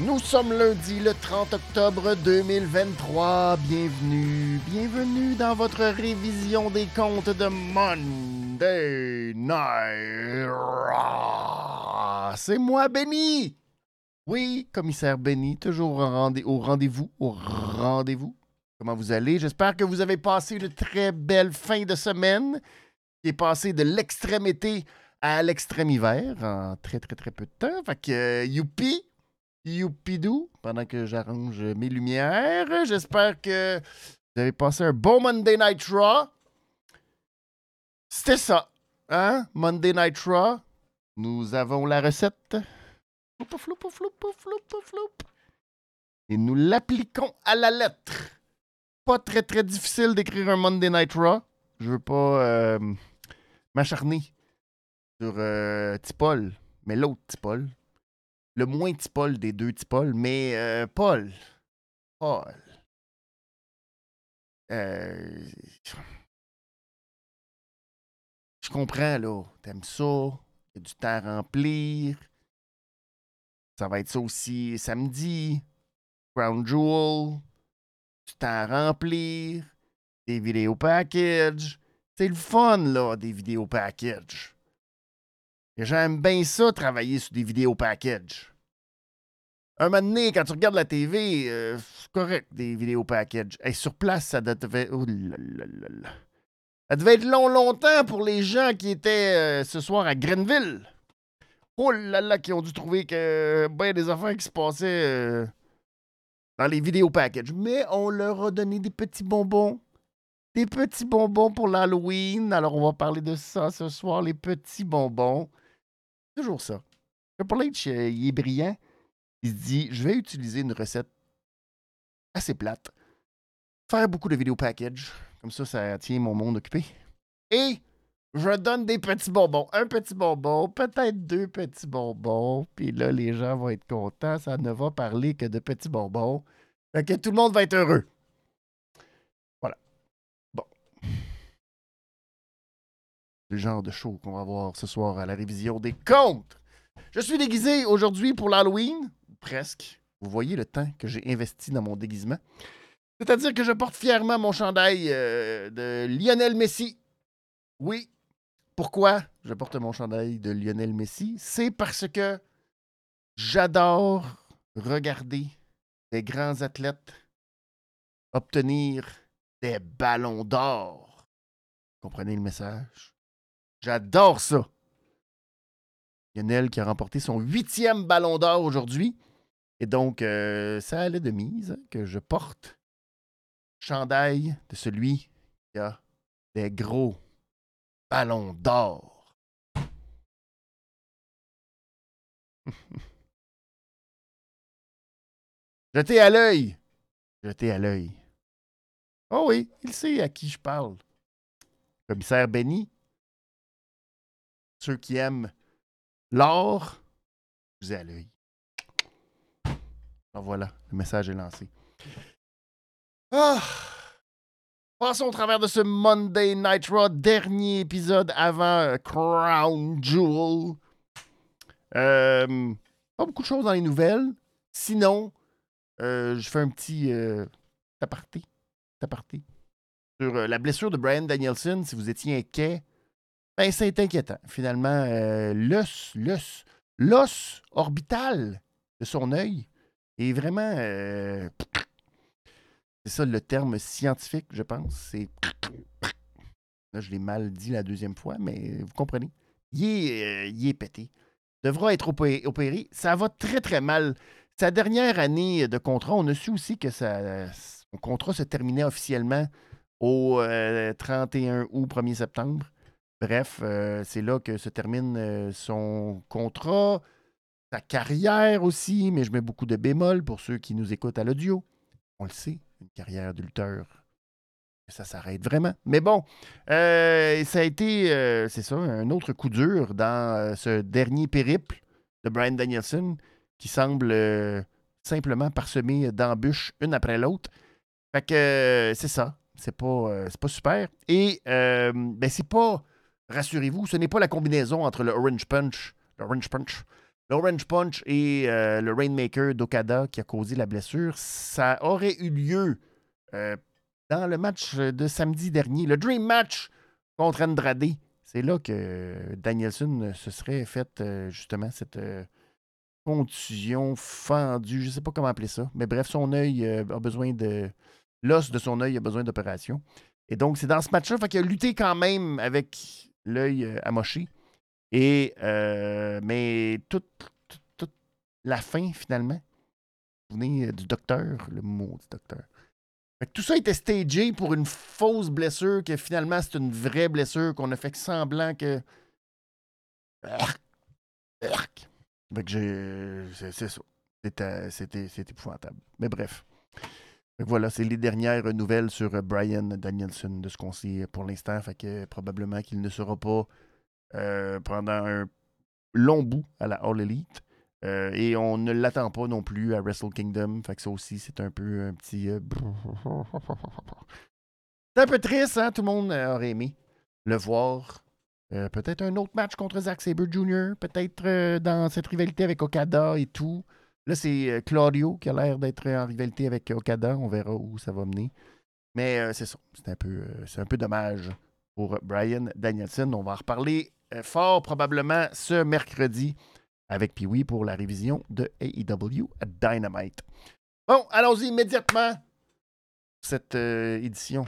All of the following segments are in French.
Nous sommes lundi le 30 octobre 2023. Bienvenue, bienvenue dans votre révision des comptes de Monday Night. C'est moi, Benny. Oui, commissaire Benny, toujours au rendez- au rendez-vous, au rendez-vous. Comment vous allez? J'espère que vous avez passé une très belle fin de semaine qui est passée de l'extrême été à l'extrême hiver en très, très, très peu de temps. Fait que, euh, youpi! Youpidou, pendant que j'arrange mes lumières. J'espère que vous avez passé un bon Monday Night Raw. C'était ça, hein? Monday Night Raw. Nous avons la recette. Et nous l'appliquons à la lettre. Pas très très difficile d'écrire un Monday Night Raw. Je veux pas euh, m'acharner sur euh, Tipol, mais l'autre Tipol le moins Tipol des deux Tipol, mais euh, Paul. Paul. Euh, je comprends, là. T'aimes ça. Il y a du temps à remplir. Ça va être ça aussi samedi. Crown Jewel. Du temps à remplir. Des vidéos package. C'est le fun, là, des vidéos package. Et J'aime bien ça, travailler sur des vidéos package. Un moment donné, quand tu regardes la TV, euh, c'est correct, des vidéos package. Et sur place, ça devait. Oh là là là. Ça devait être long, longtemps pour les gens qui étaient euh, ce soir à Grenville. Oh là là, qui ont dû trouver que ben des affaires qui se passaient euh, dans les vidéos package. Mais on leur a donné des petits bonbons. Des petits bonbons pour l'Halloween. Alors, on va parler de ça ce soir, les petits bonbons. Toujours ça. Triple H, il est brillant. Il se dit, je vais utiliser une recette assez plate. Faire beaucoup de vidéos package. Comme ça, ça tient mon monde occupé. Et je donne des petits bonbons. Un petit bonbon, peut-être deux petits bonbons. Puis là, les gens vont être contents. Ça ne va parler que de petits bonbons. Fait que tout le monde va être heureux. Voilà. Bon. C'est le genre de show qu'on va voir ce soir à la révision des comptes. Je suis déguisé aujourd'hui pour l'Halloween. Presque. Vous voyez le temps que j'ai investi dans mon déguisement. C'est-à-dire que je porte fièrement mon chandail euh, de Lionel Messi. Oui. Pourquoi je porte mon chandail de Lionel Messi? C'est parce que j'adore regarder des grands athlètes obtenir des ballons d'or. Comprenez le message? J'adore ça. Lionel qui a remporté son huitième ballon d'or aujourd'hui. Et donc, euh, ça allait de mise hein, que je porte chandail de celui qui a des gros ballons d'or. Jetez à l'œil. Jetez à l'œil. Oh oui, il sait à qui je parle. Commissaire Benny. Ceux qui aiment l'or, vous ai à l'œil. Ah, voilà, le message est lancé. Ah! Passons au travers de ce Monday Night Raw, dernier épisode avant euh, Crown Jewel. Euh, pas beaucoup de choses dans les nouvelles. Sinon, euh, je fais un petit aparté, aparté sur la blessure de Brian Danielson. Si vous étiez inquiet, ben, c'est inquiétant. Finalement, l'os, l'os, l'os orbital de son œil est vraiment. Euh, c'est ça le terme scientifique, je pense. C'est. Là, je l'ai mal dit la deuxième fois, mais vous comprenez. Il est, euh, il est pété. Devra être opé- opéré. Ça va très, très mal. Sa dernière année de contrat, on a su aussi que sa- son contrat se terminait officiellement au euh, 31 août, 1er septembre. Bref, euh, c'est là que se termine euh, son contrat, sa carrière aussi, mais je mets beaucoup de bémols pour ceux qui nous écoutent à l'audio. On le sait, une carrière de ça s'arrête vraiment. Mais bon, euh, ça a été, euh, c'est ça, un autre coup dur dans euh, ce dernier périple de Brian Danielson qui semble simplement parsemé d'embûches une après l'autre. Fait que c'est ça. C'est pas, pas super. Et ben c'est pas, rassurez-vous, ce n'est pas la combinaison entre le Orange Punch, le Orange Punch, l'Orange Punch et le Rainmaker d'Okada qui a causé la blessure. Ça aurait eu lieu dans le match de samedi dernier, le Dream Match contre Andrade. C'est là que Danielson se serait fait justement cette contusion fendue, je ne sais pas comment appeler ça, mais bref, son œil a besoin de. L'os de son œil a besoin d'opération. Et donc, c'est dans ce match-là qu'il a lutté quand même avec l'œil amoché. Et, mais toute, toute, la fin, finalement, vous venez du docteur, le mot du docteur tout ça était stagé pour une fausse blessure que finalement c'est une vraie blessure qu'on a fait semblant que. Fait que C'est ça. C'était épouvantable. Mais bref. voilà, c'est les dernières nouvelles sur Brian Danielson de ce qu'on sait pour l'instant. Fait probablement qu'il ne sera pas euh, pendant un long bout à la All Elite. Euh, et on ne l'attend pas non plus à Wrestle Kingdom. Fait que ça aussi, c'est un peu un petit. Euh, c'est un peu triste, hein? Tout le monde aurait aimé le voir. Peut-être un autre match contre Zack Sabre Jr., peut-être dans cette rivalité avec Okada et tout. Là, c'est Claudio qui a l'air d'être en rivalité avec Okada. On verra où ça va mener. Mais c'est ça. C'est un, peu, c'est un peu dommage pour Brian Danielson. On va en reparler fort probablement ce mercredi avec Pee-Wee pour la révision de AEW Dynamite. Bon, allons-y immédiatement. Cette euh, édition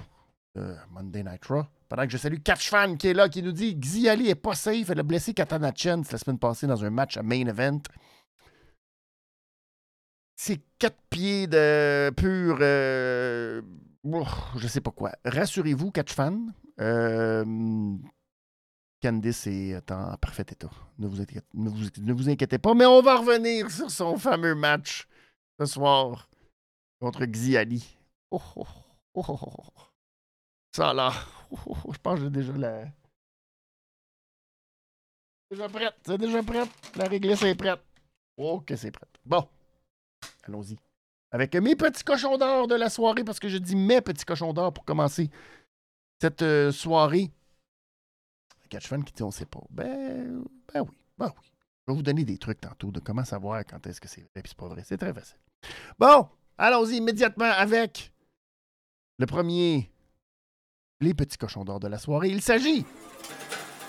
de Monday Night Raw. Pendant que je salue Catchfan qui est là, qui nous dit Xiali est pas safe. Elle a blessé Katana Chen la semaine passée dans un match à main event. C'est quatre pieds de pur. Euh, je sais pas quoi. Rassurez-vous, Catchfan. Euh, Candice est en parfait état. Ne vous, inquiétez, ne, vous, inquiétez, pas, mais on va revenir sur son fameux match ce soir contre Xiali. Oh, oh, oh, oh, oh. Ça là. je pense que j'ai déjà la. Déjà prête. C'est déjà prête. La réglisse est prête. Oh, que c'est prête. Bon. Allons-y. Avec mes petits cochons d'or de la soirée, parce que je dis mes petits cochons d'or pour commencer cette euh, soirée Catchfan qui dit on sait pas. Ben, ben oui, ben oui. Je vais vous donner des trucs tantôt de comment savoir quand est-ce que c'est vrai et c'est pas vrai. C'est très facile. Bon, allons-y immédiatement avec le premier, les petits cochons d'or de la soirée. Il s'agit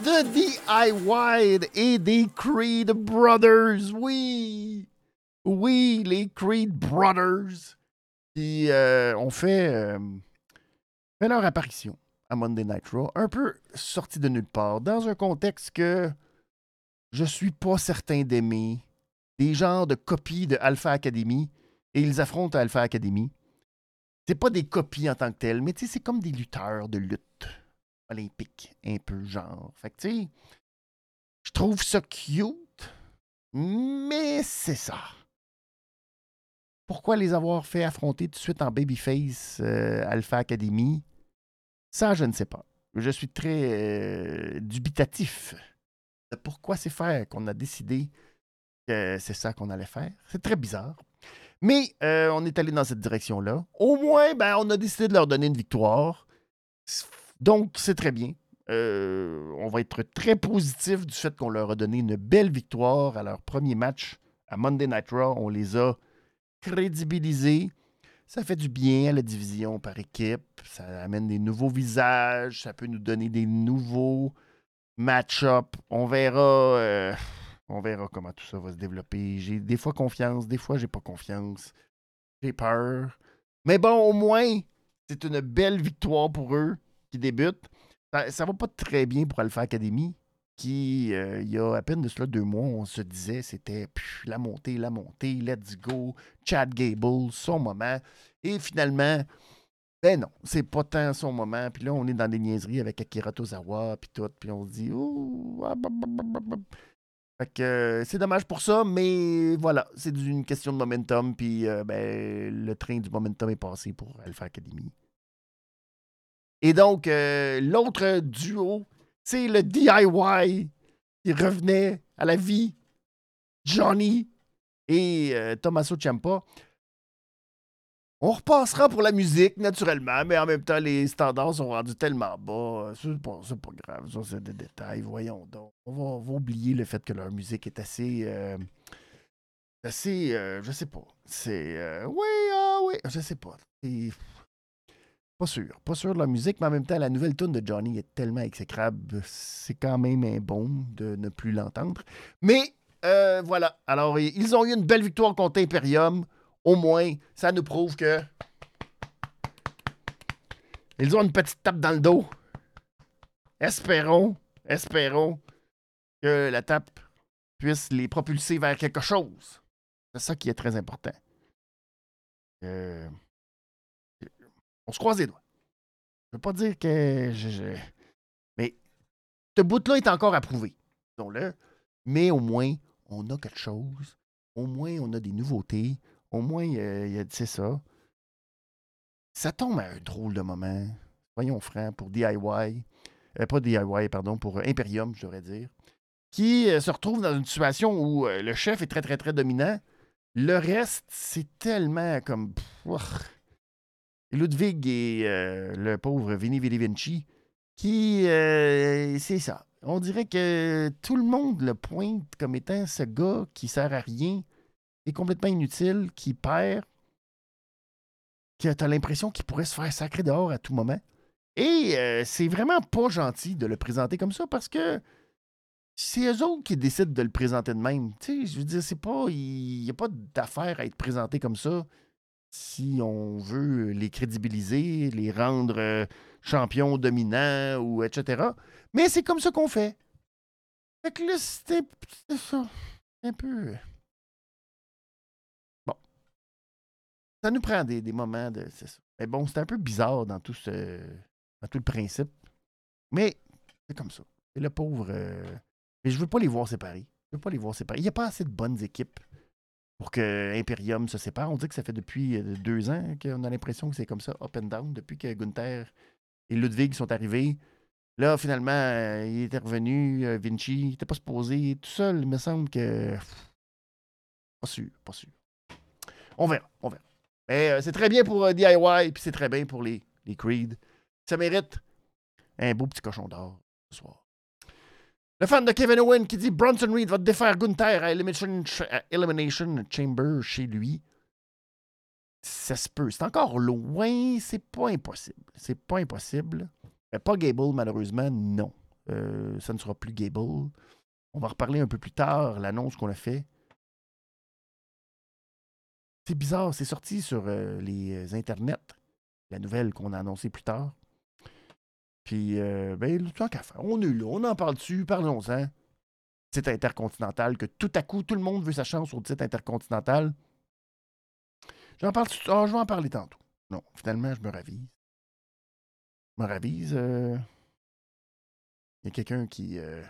de DIY et des Creed Brothers. Oui, oui, les Creed Brothers qui euh, ont euh, fait leur apparition à Monday Night Raw, un peu sorti de nulle part, dans un contexte que je suis pas certain d'aimer, des genres de copies de Alpha Academy, et ils affrontent Alpha Academy. C'est pas des copies en tant que telles, mais c'est comme des lutteurs de lutte olympique, un peu genre. Fait que je trouve ça cute, mais c'est ça. Pourquoi les avoir fait affronter tout de suite en babyface euh, Alpha Academy? Ça, je ne sais pas. Je suis très euh, dubitatif de pourquoi c'est faire qu'on a décidé que c'est ça qu'on allait faire. C'est très bizarre. Mais euh, on est allé dans cette direction-là. Au moins, ben, on a décidé de leur donner une victoire. Donc, c'est très bien. Euh, on va être très positif du fait qu'on leur a donné une belle victoire à leur premier match à Monday Night Raw. On les a crédibilisés. Ça fait du bien à la division par équipe. Ça amène des nouveaux visages. Ça peut nous donner des nouveaux match-up. On verra. Euh, on verra comment tout ça va se développer. J'ai des fois confiance, des fois j'ai pas confiance. J'ai peur. Mais bon, au moins, c'est une belle victoire pour eux qui débutent. Ça, ça va pas très bien pour Alpha Academy qui, euh, il y a à peine de cela deux mois, on se disait c'était la montée, la montée, let's go, Chad Gable, son moment. Et finalement, ben non, c'est pas tant son moment. Puis là, on est dans des niaiseries avec Akira Tozawa, puis tout. Puis on se dit, oh, fait que euh, c'est dommage pour ça, mais voilà, c'est une question de momentum. Puis euh, ben, le train du momentum est passé pour Alpha Academy. Et donc, l'autre duo c'est le DIY qui revenait à la vie. Johnny et euh, Tommaso Ciampa. On repassera pour la musique, naturellement, mais en même temps, les standards sont rendus tellement bas. C'est pas, grave, ça, c'est des détails. Voyons donc. On va, oublier le fait que leur musique est assez. Euh, assez. Euh, je sais pas. C'est. Euh, oui, ah oui, je sais pas. Pas sûr. Pas sûr de la musique, mais en même temps, la nouvelle tune de Johnny est tellement exécrable. C'est quand même un bon de ne plus l'entendre. Mais voilà. Alors, ils ont eu une belle victoire contre Imperium au moins, ça nous prouve que. Ils ont une petite tape dans le dos. Espérons, espérons que la tape puisse les propulser vers quelque chose. C'est ça qui est très important. Euh, on se croise les doigts. Je ne veux pas dire que. Je, Mais ce bout-là est encore approuvé. le Mais au moins, on a quelque chose. Au moins, on a des nouveautés. Au moins, il a, dit ça. Ça tombe à un drôle de moment. Voyons francs, pour DIY. Euh, pas DIY, pardon, pour Imperium, je devrais dire. Qui euh, se retrouve dans une situation où euh, le chef est très, très, très dominant. Le reste, c'est tellement comme. Ludwig et le pauvre Vini Vili Vinci, qui. c'est ça. On dirait que tout le monde le pointe comme étant ce gars qui sert à rien, est complètement inutile, qui perd, qui a l'impression qu'il pourrait se faire sacrer dehors à tout moment. Et euh, c'est vraiment pas gentil de le présenter comme ça parce que c'est eux autres qui décident de le présenter de même. Tu sais, je veux dire, c'est pas. Il n'y a pas d'affaire à être présenté comme ça si on veut les crédibiliser, les rendre euh, champions dominants ou etc. Mais c'est comme ça qu'on fait. Fait que là, c'était ça. Un peu. ça nous prend des, moments de. Mais bon, c'est un peu bizarre dans tout ce. dans tout le principe. Mais c'est comme ça. Et le pauvre. Euh, mais je veux pas les voir séparés. Je veux pas les voir séparés. Il n'y a pas assez de bonnes équipes pour que Imperium se sépare. On dit que ça fait depuis euh, deux ans qu'on a l'impression que c'est comme ça, up and down, depuis que Gunther et Ludwig sont arrivés. Là, finalement, euh, il était revenu, Vinci, il n'était pas supposé. Tout seul, il me semble que. Pas sûr, pas sûr. On verra, on verra. Mais euh, c'est très bien pour euh, DIY, puis c'est très bien pour les, les Creed. Ça mérite un beau petit cochon d'or ce soir. Le fan de Kevin Owen qui dit Bronson Reed va défaire Gunther à Elimination, Chamber chez lui. Ça se peut. C'est encore loin. C'est pas impossible. C'est pas impossible. Mais pas Gable, malheureusement, non. Euh, ça ne sera plus Gable. On va reparler un peu plus tard, l'annonce qu'on a fait. C'est bizarre, c'est sorti sur euh, les internets, la nouvelle qu'on a annoncée plus tard. Puis, euh, ben, tant qu'à faire, on est là, on en parle dessus, parlons-en. Site intercontinental, que tout à coup, tout le monde veut sa chance le site intercontinental. J'en parle, oh, je vais en parler tantôt. Non, finalement, je me ravise. Je me ravise. Euh, il y a quelqu'un qui. Euh...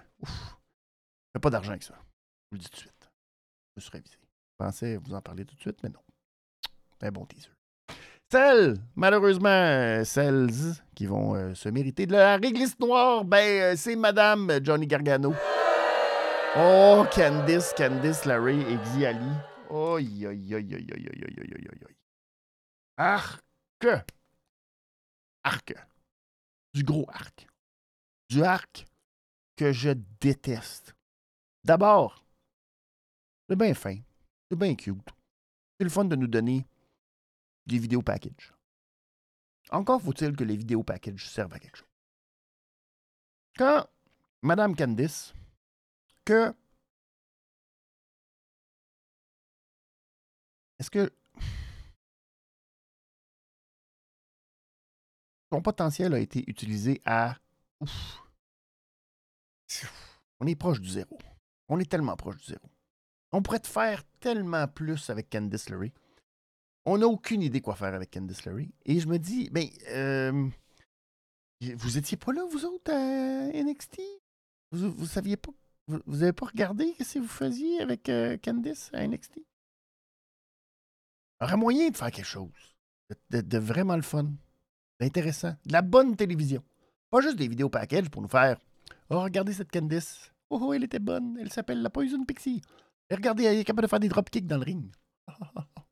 Pas d'argent avec ça. Je vous le dis tout de suite. Je me suis ravisé pensais vous en parler tout de suite, mais non. Un bon teaser. Celles, malheureusement, celles qui vont euh, se mériter de la réglisse noire, ben, euh, c'est Madame Johnny Gargano. Oh, Candice, Candice Larry et Xi Ali. Oi, oi, oi, oi, oi, oi, oi, oi, oi. Arc. Arc. Du gros arc. Du arc que je déteste. D'abord, c'est bien fin. C'est bien cute. C'est le fun de nous donner des vidéos package. Encore faut-il que les vidéos package servent à quelque chose. Quand Madame Candice, que. Est-ce que. Son potentiel a été utilisé à. On est proche du zéro. On est tellement proche du zéro. On pourrait te faire tellement plus avec Candice LeRae. On n'a aucune idée quoi faire avec Candice LeRae. Et je me dis, ben, euh, vous étiez pas là, vous autres, à NXT? Vous, vous saviez pas, vous, avez pas regardé ce que vous faisiez avec euh, Candice à NXT? Il moyen de faire quelque chose. De, vraiment le fun. D'intéressant. De la bonne télévision. Pas juste des vidéos package pour nous faire Oh, regardez cette Candice. Oh, oh elle était bonne. Elle s'appelle la Poison Pixie regardez, il est capable de faire des dropkicks dans le ring.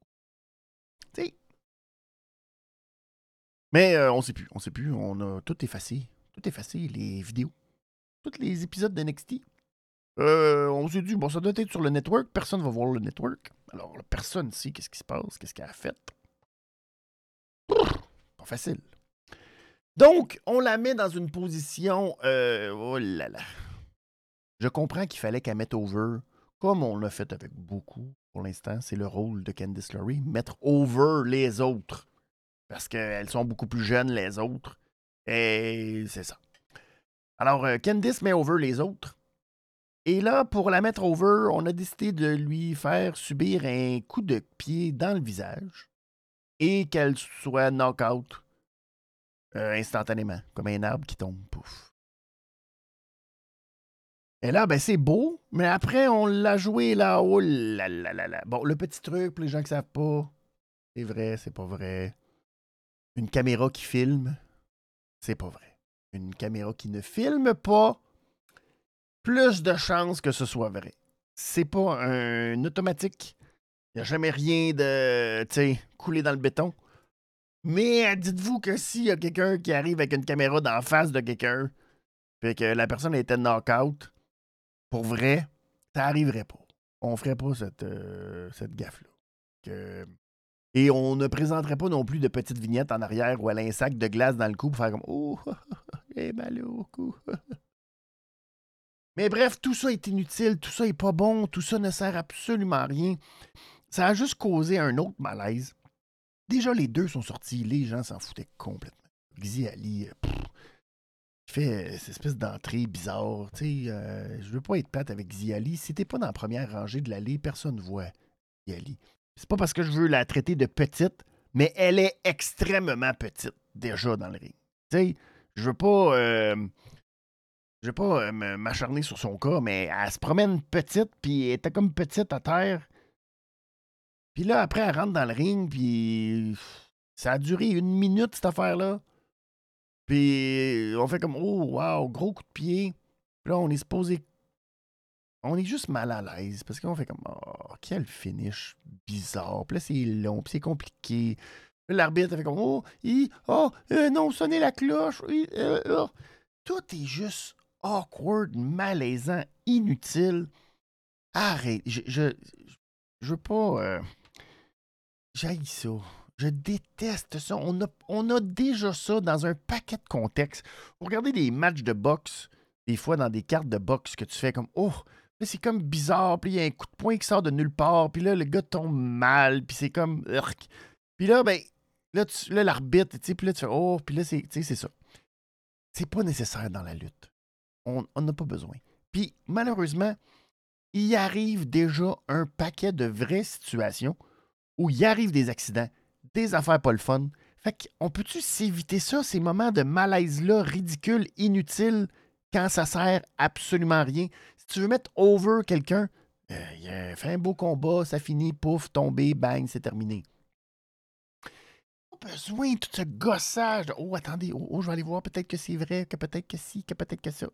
Mais euh, on sait plus, on sait plus. On a tout effacé. Tout effacé, les vidéos. Tous les épisodes de NXT. Euh, on s'est dit, bon, ça doit être sur le network. Personne va voir le network. Alors, personne ne sait qu'est-ce qui se passe, qu'est-ce qu'elle a fait. Pas facile. Donc, on la met dans une position. Euh, oh là là. Je comprends qu'il fallait qu'elle mette over, comme on l'a fait avec beaucoup pour l'instant. C'est le rôle de Candice LeRae, mettre over les autres. Parce qu'elles sont beaucoup plus jeunes, les autres. Et c'est ça. Alors, euh, Candice met over les autres. Et là, pour la mettre over, on a décidé de lui faire subir un coup de pied dans le visage et qu'elle soit knock-out euh, instantanément, comme un arbre qui tombe. Pouf. Et là, ben c'est beau, mais après, on l'a joué là. Oh là là là là. Bon, le petit truc pour les gens qui savent pas, c'est vrai, c'est pas vrai. Une caméra qui filme, c'est pas vrai. Une caméra qui ne filme pas, plus de chances que ce soit vrai. C'est pas un automatique. Il n'y a jamais rien de, tu coulé dans le béton. Mais dites-vous que s'il y a quelqu'un qui arrive avec une caméra d'en face de quelqu'un, fait que la personne était knock-out, pour vrai, ça arriverait pas. On ferait pas cette, euh, gaffe-là. Et on ne présenterait pas non plus de petites vignettes en arrière elle a un sac de glace dans le cou pour faire comme Oh, eh mal au cou. Mais bref, tout ça est inutile, tout ça est pas bon, tout ça ne sert absolument à rien. Ça a juste causé un autre malaise. Déjà, les deux sont sortis, les gens s'en foutaient complètement. Xi Ali, euh, fait cette espèce d'entrée bizarre. Tu sais, euh, je veux pas être plate avec Xi Ali. Si t'es pas dans la première rangée de l'allée, personne ne voit Xi Ali. C'est pas parce que je veux la traiter de petite, mais elle est extrêmement petite déjà dans le ring. Tu sais, je veux pas. Euh, je veux pas euh, m'acharner sur son cas, mais elle se promène petite, puis elle était comme petite à terre. Puis là, après, elle rentre dans le ring, puis ça a duré une minute, cette affaire-là. Puis on fait comme, oh, wow, gros coup de pied. Puis là, on est supposé. On est juste mal à l'aise parce qu'on fait comme, oh, quel finish bizarre. Puis là, c'est long, puis c'est compliqué. L'arbitre fait comme, oh, oh, euh, non, sonnez la cloche. Euh, oh. Tout est juste awkward, malaisant, inutile. Arrête. Je, je, je veux pas. Euh, J'aille ça. Je déteste ça. On a, déjà ça dans un paquet de contextes. Regardez des matchs de boxe, des fois dans des cartes de boxe que tu fais comme Oh, c'est comme bizarre, puis il y a un coup de poing qui sort de nulle part, puis là, le gars tombe mal, puis c'est comme. Puis là, ben, là, là l'arbitre, tu puis là, tu fais Oh, puis là, c'est ça. C'est pas nécessaire dans la lutte. On n'a pas besoin. Puis malheureusement, il arrive déjà un paquet de vraies situations où il arrive des accidents, des affaires pas le fun. Fait qu'on peut-tu s'éviter ça, ces moments de malaise-là, ridicules, inutiles, quand ça sert absolument à rien? Si tu veux mettre over quelqu'un, euh, un beau combat, ça finit, pouf, tombé, bang, c'est terminé. Pas besoin de tout ce gossage. oh, attendez, oh, oh, je vais aller voir, peut-être que c'est vrai, que peut-être que si, que peut-être que ça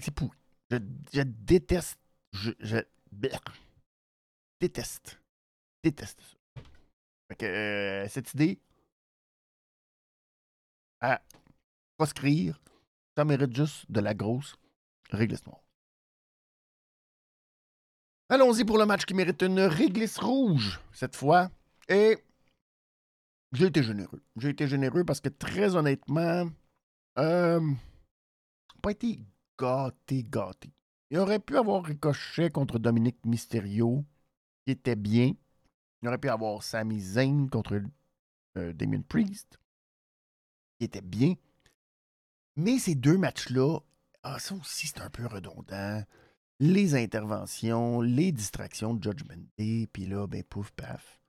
c'est pourri. Je, déteste. Je, déteste. Déteste ça. Que euh, cette idée à proscrire, ça mérite juste de la grosse réglisse noire. Allons-y pour le match qui mérite une réglisse rouge cette fois. Et j'ai été généreux. J'ai été généreux parce que très honnêtement, euh, pas été gâté, gâté. Il aurait pu avoir Ricochet contre Dominique Mysterio, qui était bien. Il aurait pu avoir Sami Zayn contre euh, Damien Priest, qui était bien. Mais ces deux matchs-là, ah, ça aussi, c'est un peu redondant. Les interventions, les distractions de Judgment Day, puis là, ben pouf, paf.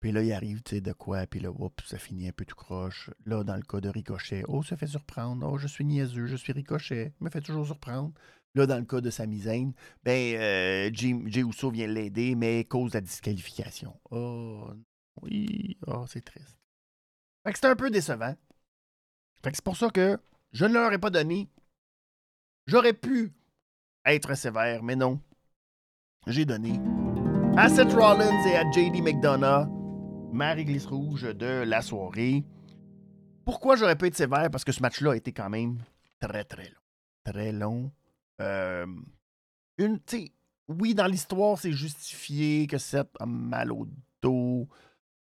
Puis là, il arrive, tu sais, de quoi, puis là, oups, ça finit un peu tout croche. Là, dans le cas de Ricochet, oh, ça fait surprendre. Oh, je suis niaiseux, je suis Ricochet, me fait toujours surprendre. Là, dans le cas de Sami Zayn, ben, euh, Jay, vient l'aider, mais cause la disqualification. Oh, oui, oh, c'est triste. Fait que c'est un peu décevant. Fait que c'est pour ça que je ne leur ai pas donné. J'aurais pu être sévère, mais non. J'ai donné à Seth Rollins et à JD McDonough ma réglisse rouge de la soirée. Pourquoi j'aurais pu être sévère? Parce que ce match-là a été quand même très, très long. Très long. Euh, une, oui, dans l'histoire, c'est justifié que Seth a mal au dos,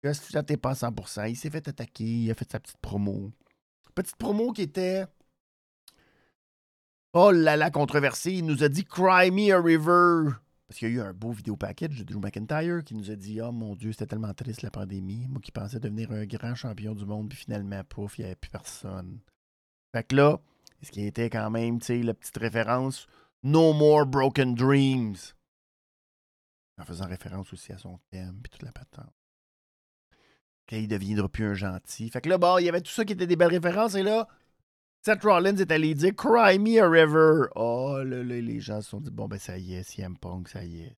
que Seth n'est pas à 100%. Il s'est fait attaquer, il a fait sa petite promo. Petite promo qui était. Oh là là, controversée. Il nous a dit Cry me a river. Parce qu'il y a eu un beau vidéo package de Drew McIntyre qui nous a dit Oh mon Dieu, c'était tellement triste la pandémie. Moi qui pensais devenir un grand champion du monde, puis finalement, pouf, il n'y avait plus personne. Fait que là, ce qui était quand même, tu sais, la petite référence No More Broken Dreams. En faisant référence aussi à son thème, puis toute la patente. Qu'il deviendra plus un gentil. Fait que là, bon, il y avait tout ça qui était des belles références, et là, Seth Rollins est allé dire Cry me a river. Oh, là, là, les gens se sont dit Bon, ben, ça y est, CM Punk, ça y est.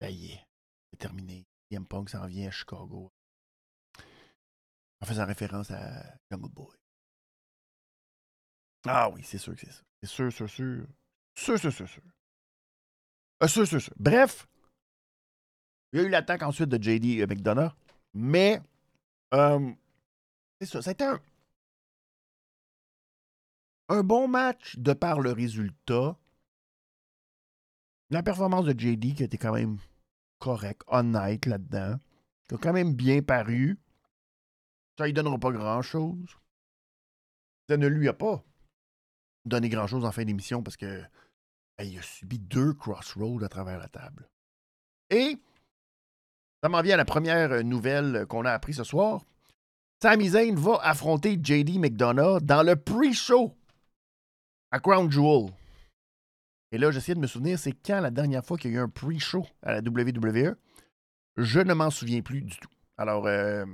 Ça y est. C'est terminé. CM Punk s'en vient à Chicago. En faisant référence à Jungle Boy. Ah oui, c'est sûr que c'est ça. C'est sûr, sûr, sûr. Sûr, sûr, sûr, sûr. Euh, sûr, sûr. Bref, il y a eu l'attaque ensuite de JD McDonough, mais euh, c'est ça. C'était un, un bon match de par le résultat. La performance de JD qui était quand même correcte, honnête là-dedans, qui a quand même bien paru. Ça lui donnera pas grand-chose. Ça ne lui a pas donné grand-chose en fin d'émission parce que il a subi deux crossroads à travers la table. Et ça m'en vient à la première nouvelle qu'on a appris ce soir. Sami Zayn va affronter JD McDonough dans le pre-show à Crown Jewel. Et là, j'essaie de me souvenir, c'est quand la dernière fois qu'il y a eu un pre-show à la WWE? Je ne m'en souviens plus du tout. Alors, euh,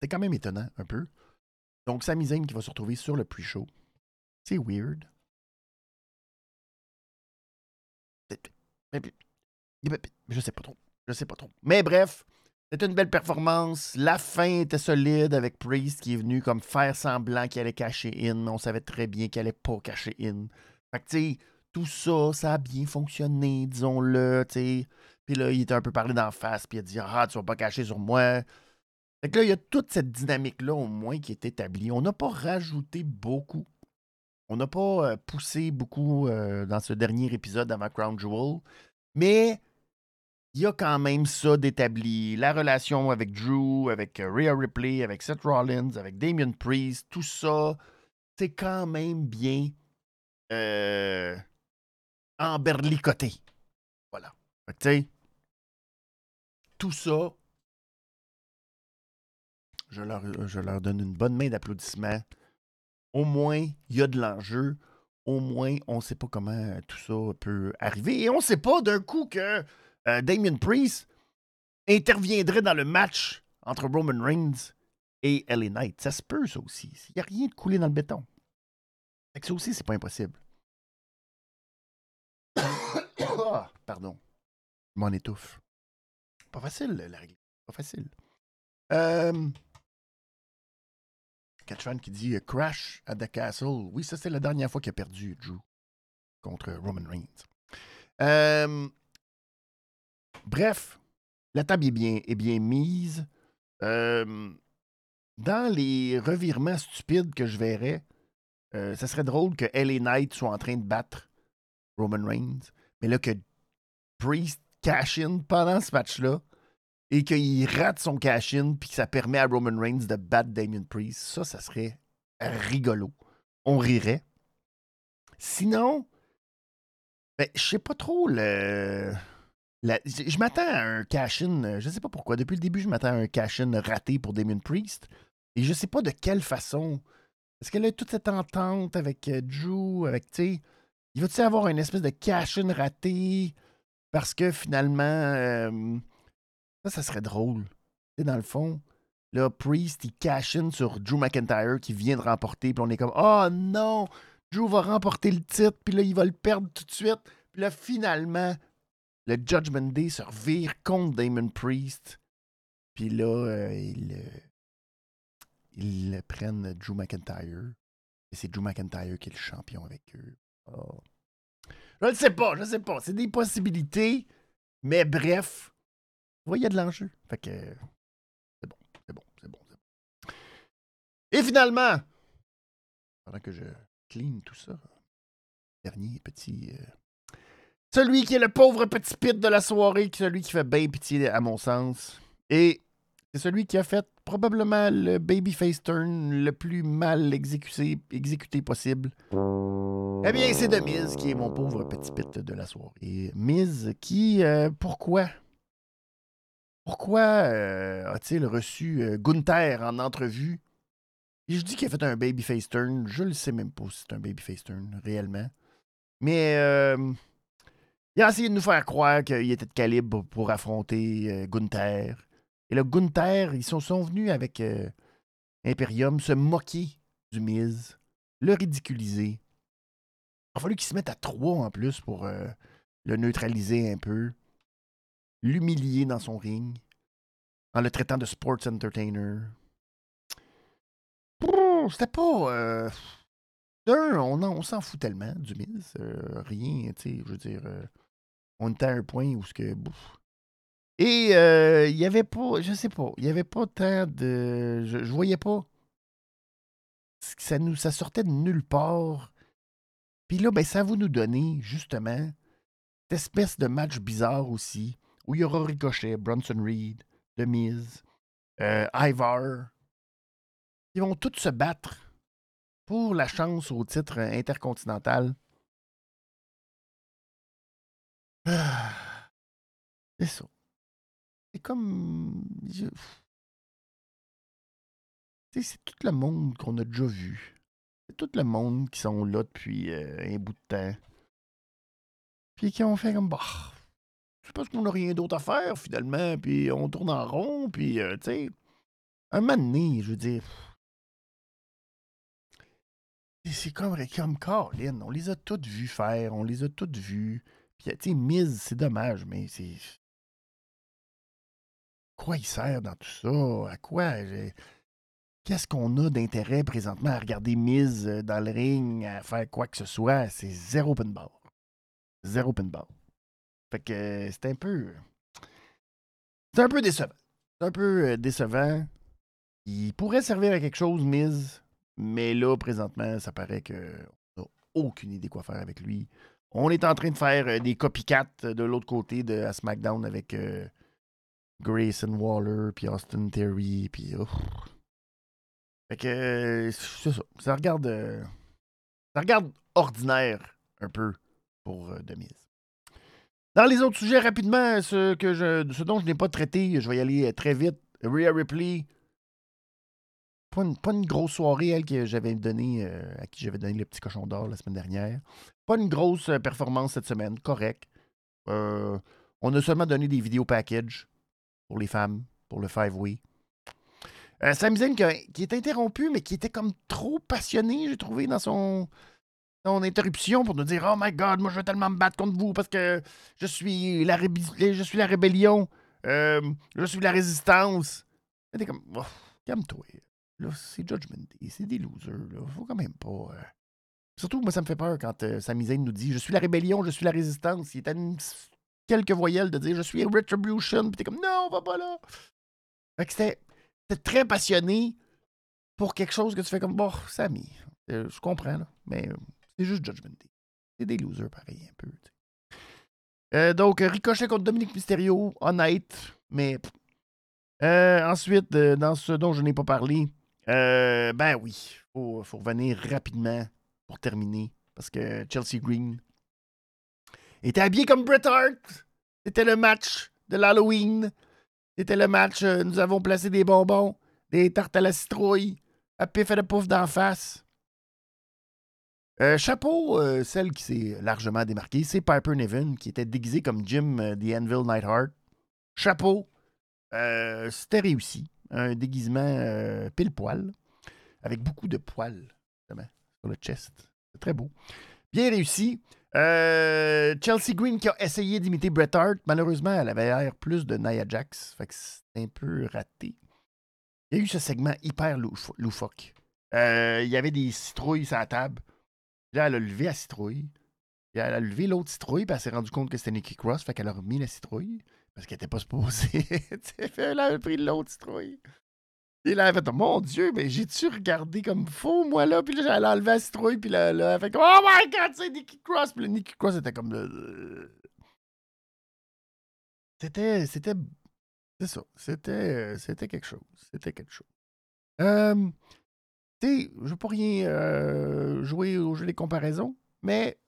c'est quand même étonnant un peu. Donc, Sami Zayn qui va se retrouver sur le pre-show. C'est weird. Je sais pas trop. Je sais pas trop. Mais bref, c'était une belle performance. La fin était solide avec Priest qui est venu comme faire semblant qu'il allait cacher in, on savait très bien qu'il allait pas cacher in. Fait que, tout ça, ça a bien fonctionné, disons-le. Puis là, il était un peu parlé d'en face, puis il a dit Ah, tu vas pas cacher sur moi. Fait que là, il y a toute cette dynamique-là, au moins, qui est établie. On n'a pas rajouté beaucoup on n'a pas poussé beaucoup dans ce dernier épisode avant Crown Jewel, mais il y a quand même ça d'établi. La relation avec Drew, avec Rhea Ripley, avec Seth Rollins, avec Damien Priest, tout ça, c'est quand même bien euh, emberlicoté. Voilà. Sais, tout ça, je leur, je leur donne une bonne main d'applaudissement au moins, il y a de l'enjeu. Au moins, on ne sait pas comment euh, tout ça peut arriver. Et on ne sait pas d'un coup que euh, Damien Priest interviendrait dans le match entre Roman Reigns et LA Knight. Ça se peut, ça aussi. Il n'y a rien de coulé dans le béton. Fait ça aussi, c'est pas impossible. Pardon. Je m'en étouffe. Pas facile, la règle. Pas facile. Euh, Catchman qui dit Crash at the Castle. Oui, ça, c'est la dernière fois qu'il a perdu Drew contre Roman Reigns. Euh, bref, la table est bien, est bien mise. Euh, dans les revirements stupides que je verrais, euh, ça serait drôle que LA Knight soit en train de battre Roman Reigns, mais là que Priest cash in pendant ce match-là, et qu'il rate son cash-in puis que ça permet à Roman Reigns de battre Damien Priest, ça, ça serait rigolo. On rirait. Sinon, ben, je sais pas trop le. je m'attends à un cash-in, je sais pas pourquoi. Depuis le début, je m'attends à un cash-in raté pour Damien Priest. Et je sais pas de quelle façon. Est-ce qu'elle a toute cette entente avec euh, Drew, avec, tu il va-tu avoir une espèce de cash-in raté? Parce que finalement, euh, ça, serait drôle. Et dans le fond, là, Priest, il cash in sur Drew McIntyre qui vient de remporter. Puis on est comme, oh non, Drew va remporter le titre. Puis là, il va le perdre tout de suite. Puis là, finalement, le Judgment Day se revire contre Damon Priest. Puis là, euh, ils, ils prennent Drew McIntyre. Et c'est Drew McIntyre qui est le champion avec eux. Oh. Je ne sais pas, je ne sais pas. C'est des possibilités. Mais bref, voyez, il y a de l'enjeu. Fait que c'est bon, c'est bon, c'est bon, c'est bon. Et finalement, pendant que je clean tout ça, dernier petit. euh, celui qui est le pauvre petit pit de la soirée, celui qui fait bien pitié à mon sens. Et c'est celui qui a fait probablement le babyface turn le plus mal exécuté, possible. Eh bien, c'est de Miz qui est mon pauvre petit pit de la soirée. Miz qui, euh, pourquoi? Pourquoi euh, a-t-il reçu euh, Gunther en entrevue? Et je dis qu'il a fait un babyface turn. Je ne sais même pas si c'est un babyface turn, réellement. Mais euh, il a essayé de nous faire croire qu'il était de calibre pour affronter Gunther. Et là, Gunther, ils sont, sont venus avec Imperium se moquer du Miz, le ridiculiser. Il a fallu qu'il se mette à trois en plus pour le neutraliser un peu, l'humilier dans son ring, en le traitant de sports entertainer. C'était pas. euh, on, on s'en fout tellement du Miz. euh, rien, tu sais, je veux dire. euh, on était à un point où ce que. Et il y avait pas. Je sais pas. Il y avait pas tant de. Je, je voyais pas. Ça, nous, ça sortait de nulle part. Puis là, ben, ça va nous donner, justement, cette espèce de match bizarre aussi, où il y aura Ricochet, Bronson Reed, Miz, euh, Ivar. Ils vont tous se battre pour la chance au titre intercontinental. C'est ça. C'est comme. C'est tout le monde qu'on a déjà vu. C'est tout le monde qui sont là depuis euh, un bout de temps. Puis qui ont fait comme. Bah, c'est parce qu'on n'a rien d'autre à faire finalement. Puis on tourne en rond. Puis, euh, tu sais, un moment je veux dire. c'est- comme, comme Colin. On les a toutes vus faire. On les a toutes vus. Puis, tu sais, Miz, c'est dommage, mais c'est. Quoi il sert dans tout ça? À quoi? Qu'est-ce qu'on a d'intérêt présentement à regarder Miz euh, dans le ring, à faire quoi que ce soit? C'est zéro pinball. Zéro pinball. Fait que euh, c'est un peu. C'est un peu décevant. C'est un peu euh, décevant. Il pourrait servir à quelque chose, Miz, mais là, présentement, ça paraît qu'on n'a aucune idée quoi faire avec lui. On est en train de faire euh, des copycats euh, de l'autre côté de à SmackDown avec euh, Grayson Waller, puis Austin Theory, puis. Fait que euh, c'est ça. Ça regarde. euh, ça regarde ordinaire un peu pour euh, Demise. Dans les autres sujets, rapidement, ce, que dont je n'ai pas traité, je vais y aller euh, très vite. Rhea Ripley. Pas une, grosse soirée, elle, que j'avais donné, euh, à qui j'avais donné le petit cochon d'or la semaine dernière. Pas une grosse euh, performance cette semaine, correct. On a seulement donné des vidéos package pour les femmes, pour le five-way. Euh, qui est interrompu, mais qui était comme trop passionné, j'ai trouvé, dans son, son interruption pour nous dire Oh my god, moi je vais tellement me battre contre vous parce que je suis la, je suis la rébellion, euh, je suis la résistance. C'était comme Calme-toi. Là, c'est Judgment Day, c'est des losers. Là. Faut quand même pas. euh. Surtout, moi, ça me fait peur quand euh, Sami Zayn nous dit Je suis la rébellion, je suis la résistance. Il est quelques voyelles de dire Je suis Retribution. Puis t'es comme Non, on va pas là. Fait que c'était très passionné pour quelque chose que tu fais comme Bon, Sami, euh, je comprends, là, mais c'est juste Judgment Day. C'est des losers pareil, un peu. Euh, donc, euh, Ricochet contre Dominique Mysterio, honnête, mais. Euh, ensuite, dans ce dont je n'ai pas parlé, ben oui, faut, faut revenir rapidement pour terminer, parce que Chelsea Green était habillé comme Bret Hart. C'était le match de l'Halloween. C'était le match, nous avons placé des bonbons, des tartes à la citrouille, à pif et de pouf d'en face. Euh, chapeau, euh, celle qui s'est largement démarquée, c'est Piper Niven, qui était déguisé comme Jim euh, The Anvil Nightheart. Chapeau, euh, c'était réussi. Un déguisement euh, pile poil, avec beaucoup de poils, sur le chest. C'est très beau. Bien réussi. Euh, Chelsea Green qui a essayé d'imiter Bret Hart. Malheureusement, elle avait l'air plus de Nia Jax. Fait que c'est un peu raté. Il y a eu ce segment hyper louf- loufoque. Euh, il y avait des citrouilles sur la table. Là, elle a levé la citrouille. Puis elle a levé l'autre citrouille, puis elle s'est rendue compte que c'était Nikki Cross. Fait qu'elle a remis la citrouille. Parce qu'elle était pas supposée. elle avait pris l'autre citrouille. Et là, elle a fait Mon Dieu, mais j'ai-tu regardé comme faux, moi, là? Puis là, j'allais enlever la citrouille, puis là, là, elle fait comme Oh my god, c'est Nicky Cross! Puis le Nicky Cross était comme. C'était. C'était. C'est ça. C'était. C'était quelque chose. C'était quelque chose. Euh, tu sais, je veux pas rien euh, jouer au jeu des comparaisons, mais.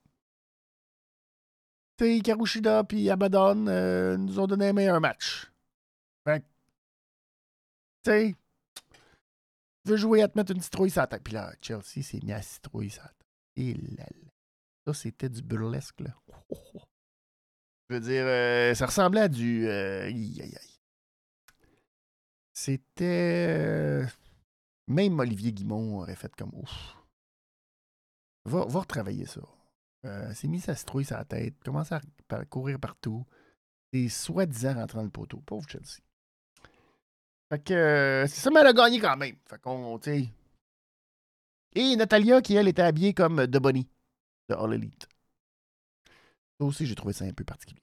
Tu sais, Karushida puis Abaddon euh, nous ont donné un meilleur match. Fait tu sais, veux jouer à te mettre une citrouille sur. Puis là, Chelsea s'est mis à citrouille sur. Et là, là. Ça, c'était du burlesque, là. Je veux dire, euh, ça ressemblait à du. Euh, C'était. Euh, même Olivier Guimont aurait fait comme ouf. Va, va retravailler ça. Euh, s'est mis sa citrouille sur la tête, commence à courir partout. Et soi-disant rentrant le poteau. Pauvre Chelsea. Fait que c'est ça, mais elle a gagné quand même. Fait qu'on, tu sais. Et Natalia, qui elle était habillée comme de de All Elite. Ça aussi, j'ai trouvé ça un peu particulier.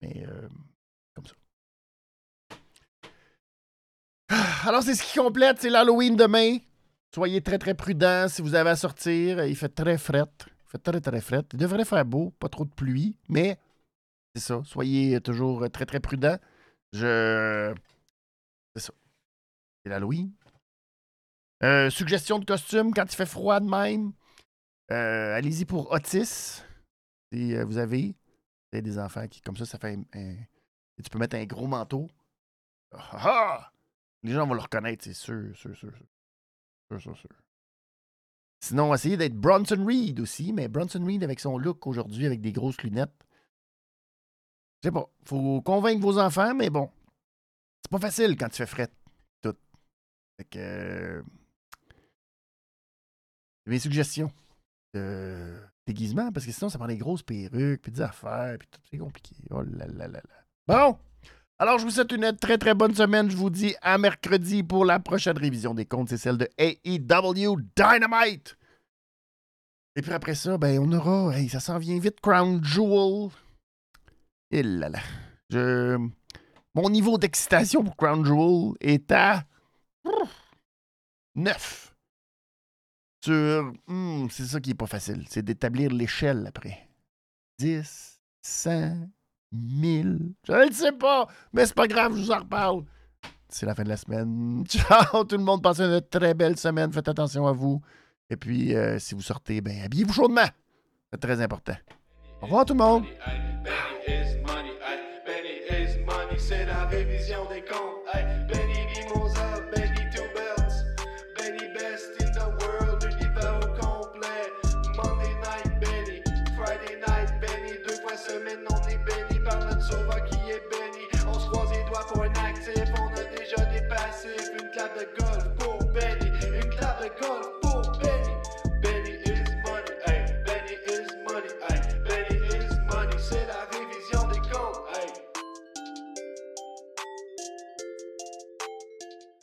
Mais euh, comme ça. Alors, c'est ce qui complète. C'est l'Halloween demain. Soyez très, très prudents si vous avez à sortir. Il fait très fret. Il fait très, très fret. Il devrait faire beau, pas trop de pluie, mais c'est ça. Soyez toujours très, très prudents. Je. C'est ça. C'est l'Halloween. Euh, suggestion de costume quand il fait froid de même. Euh, allez-y pour Otis. Si euh, vous avez, des enfants qui, comme ça, ça fait un, tu peux mettre un gros manteau. Ah, ah, ah! Les gens vont le reconnaître, c'est sûr, sûr, sûr, sûr. Sûr, sûr, Sinon, essayez d'être Bronson Reed aussi, mais Bronson Reed avec son look aujourd'hui, avec des grosses lunettes. Je sais pas. Faut convaincre vos enfants, mais bon. C'est pas facile quand tu fais fret. Tout. Fait que. Mes suggestions de déguisement, parce que sinon, ça prend des grosses perruques, puis des affaires, puis tout, c'est compliqué. Oh là là là là. Bon! Alors, je vous souhaite une très très bonne semaine. Je vous dis à mercredi pour la prochaine révision des comptes. C'est celle de AEW Dynamite. Et puis après ça, ben, on aura. Hey, ça s'en vient vite, Crown Jewel. Et là là. Je... Mon niveau d'excitation pour Crown Jewel est à. 9 sur. Hmm, c'est ça qui est pas facile. C'est d'établir l'échelle après. 10, 100, 1000. Je ne sais pas, mais c'est pas grave, je vous en reparle. C'est la fin de la semaine. Ciao, tout le monde. Passez une très belle semaine. Faites attention à vous. Et puis, euh, si vous sortez, ben, habillez-vous chaudement. C'est très important. Au revoir, tout le monde.